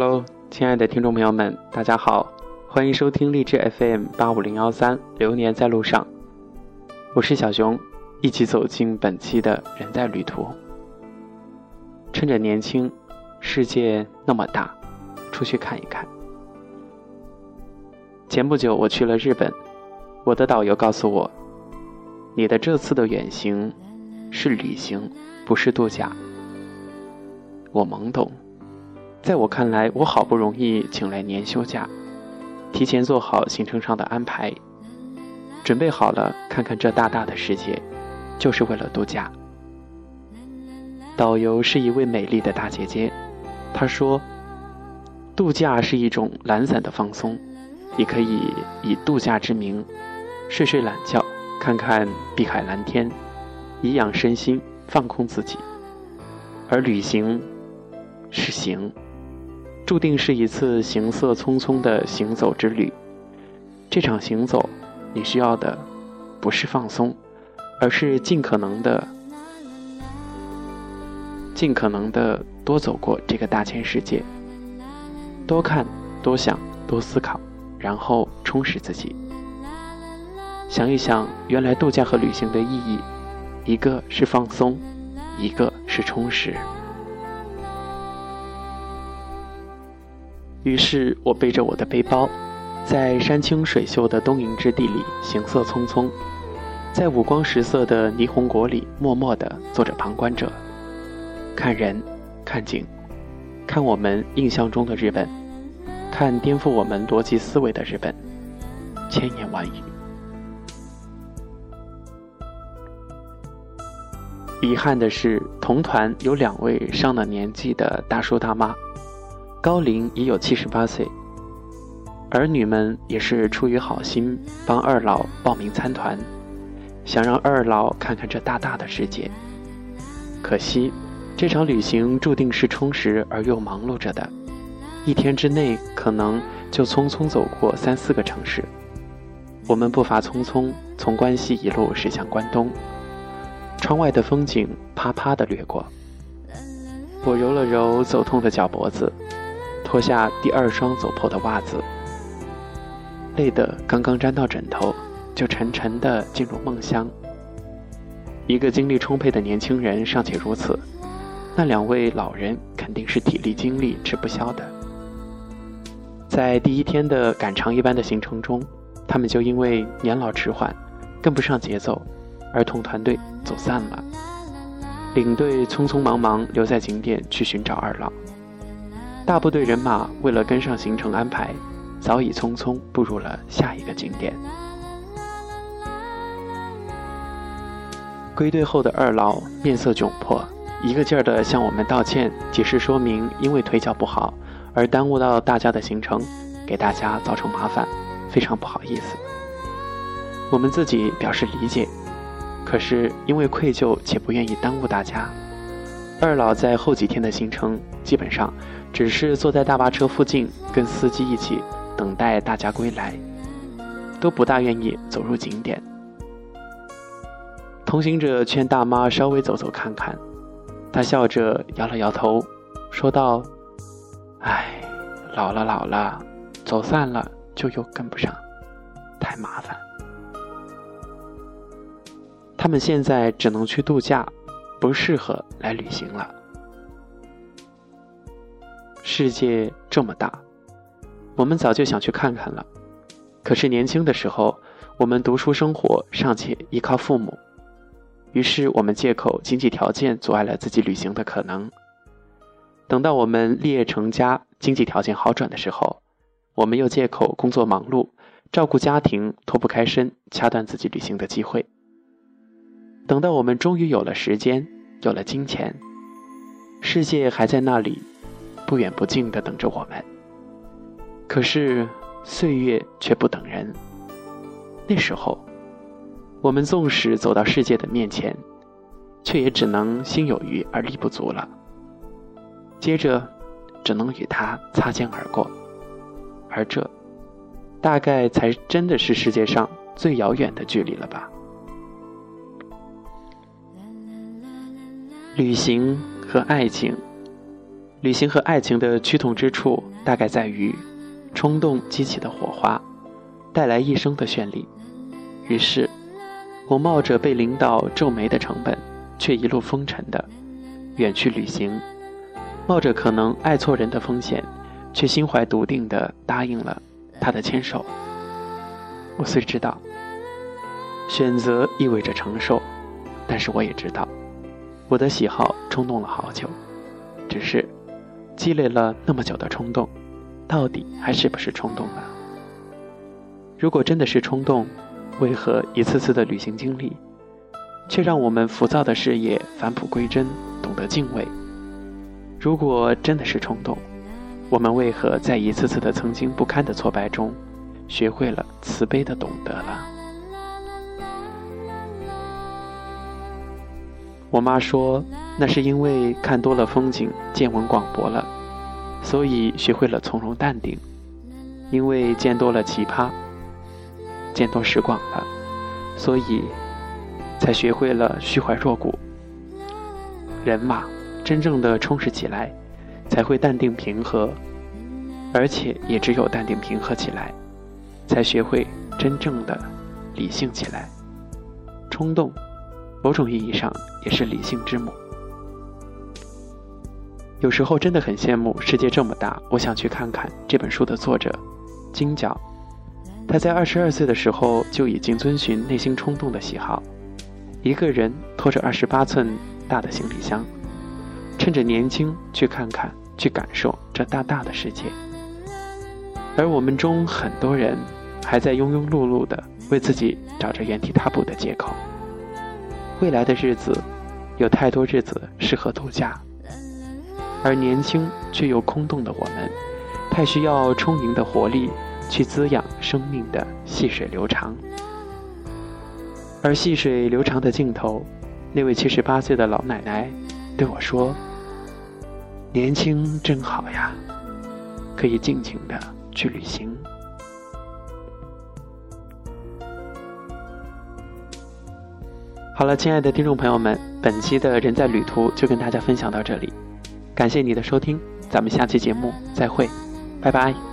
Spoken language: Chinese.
Hello，亲爱的听众朋友们，大家好，欢迎收听励志 FM 八五零幺三，流年在路上，我是小熊，一起走进本期的人在旅途。趁着年轻，世界那么大，出去看一看。前不久我去了日本，我的导游告诉我，你的这次的远行是旅行，不是度假。我懵懂。在我看来，我好不容易请来年休假，提前做好行程上的安排，准备好了看看这大大的世界，就是为了度假。导游是一位美丽的大姐姐，她说：“度假是一种懒散的放松，你可以以度假之名睡睡懒觉，看看碧海蓝天，颐养身心，放空自己。而旅行是行。”注定是一次行色匆匆的行走之旅。这场行走，你需要的不是放松，而是尽可能的、尽可能的多走过这个大千世界，多看、多想、多思考，然后充实自己。想一想，原来度假和旅行的意义，一个是放松，一个是充实。于是我背着我的背包，在山清水秀的东瀛之地里行色匆匆，在五光十色的霓虹国里默默地做着旁观者，看人，看景，看我们印象中的日本，看颠覆我们逻辑思维的日本，千言万语。遗憾的是，同团有两位上了年纪的大叔大妈。高龄已有七十八岁，儿女们也是出于好心帮二老报名参团，想让二老看看这大大的世界。可惜，这场旅行注定是充实而又忙碌着的，一天之内可能就匆匆走过三四个城市。我们步伐匆匆，从关西一路驶向关东，窗外的风景啪啪地掠过。我揉了揉走痛的脚脖子。脱下第二双走破的袜子，累得刚刚沾到枕头，就沉沉地进入梦乡。一个精力充沛的年轻人尚且如此，那两位老人肯定是体力精力吃不消的。在第一天的赶长一般的行程中，他们就因为年老迟缓，跟不上节奏，而同团队走散了。领队匆匆忙忙留在景点去寻找二老。大部队人马为了跟上行程安排，早已匆匆步入了下一个景点。归队后的二老面色窘迫，一个劲儿的向我们道歉，解释说明因为腿脚不好而耽误到大家的行程，给大家造成麻烦，非常不好意思。我们自己表示理解，可是因为愧疚且不愿意耽误大家，二老在后几天的行程基本上。只是坐在大巴车附近，跟司机一起等待大家归来，都不大愿意走入景点。同行者劝大妈稍微走走看看，她笑着摇了摇头，说道：“唉，老了老了，走散了就又跟不上，太麻烦。他们现在只能去度假，不适合来旅行了。”世界这么大，我们早就想去看看了。可是年轻的时候，我们读书生活尚且依靠父母，于是我们借口经济条件阻碍了自己旅行的可能。等到我们立业成家，经济条件好转的时候，我们又借口工作忙碌、照顾家庭脱不开身，掐断自己旅行的机会。等到我们终于有了时间，有了金钱，世界还在那里。不远不近的等着我们，可是岁月却不等人。那时候，我们纵使走到世界的面前，却也只能心有余而力不足了。接着，只能与他擦肩而过，而这，大概才真的是世界上最遥远的距离了吧？旅行和爱情。旅行和爱情的趋同之处，大概在于冲动激起的火花，带来一生的绚丽。于是，我冒着被领导皱眉的成本，却一路风尘的远去旅行；冒着可能爱错人的风险，却心怀笃定的答应了他的牵手。我虽知道，选择意味着承受，但是我也知道，我的喜好冲动了好久，只是。积累了那么久的冲动，到底还是不是冲动呢？如果真的是冲动，为何一次次的旅行经历，却让我们浮躁的事业返璞归真，懂得敬畏？如果真的是冲动，我们为何在一次次的曾经不堪的挫败中，学会了慈悲的懂得了？我妈说。那是因为看多了风景，见闻广博了，所以学会了从容淡定；因为见多了奇葩，见多识广了，所以才学会了虚怀若谷。人嘛，真正的充实起来，才会淡定平和，而且也只有淡定平和起来，才学会真正的理性起来。冲动，某种意义上也是理性之母。有时候真的很羡慕世界这么大，我想去看看这本书的作者金角。他在二十二岁的时候就已经遵循内心冲动的喜好，一个人拖着二十八寸大的行李箱，趁着年轻去看看、去感受这大大的世界。而我们中很多人还在庸庸碌碌的为自己找着原地踏步的借口。未来的日子，有太多日子适合度假。而年轻却又空洞的我们，太需要充盈的活力去滋养生命的细水流长。而细水流长的尽头，那位七十八岁的老奶奶对我说：“年轻真好呀，可以尽情的去旅行。”好了，亲爱的听众朋友们，本期的人在旅途就跟大家分享到这里。感谢你的收听，咱们下期节目再会，拜拜。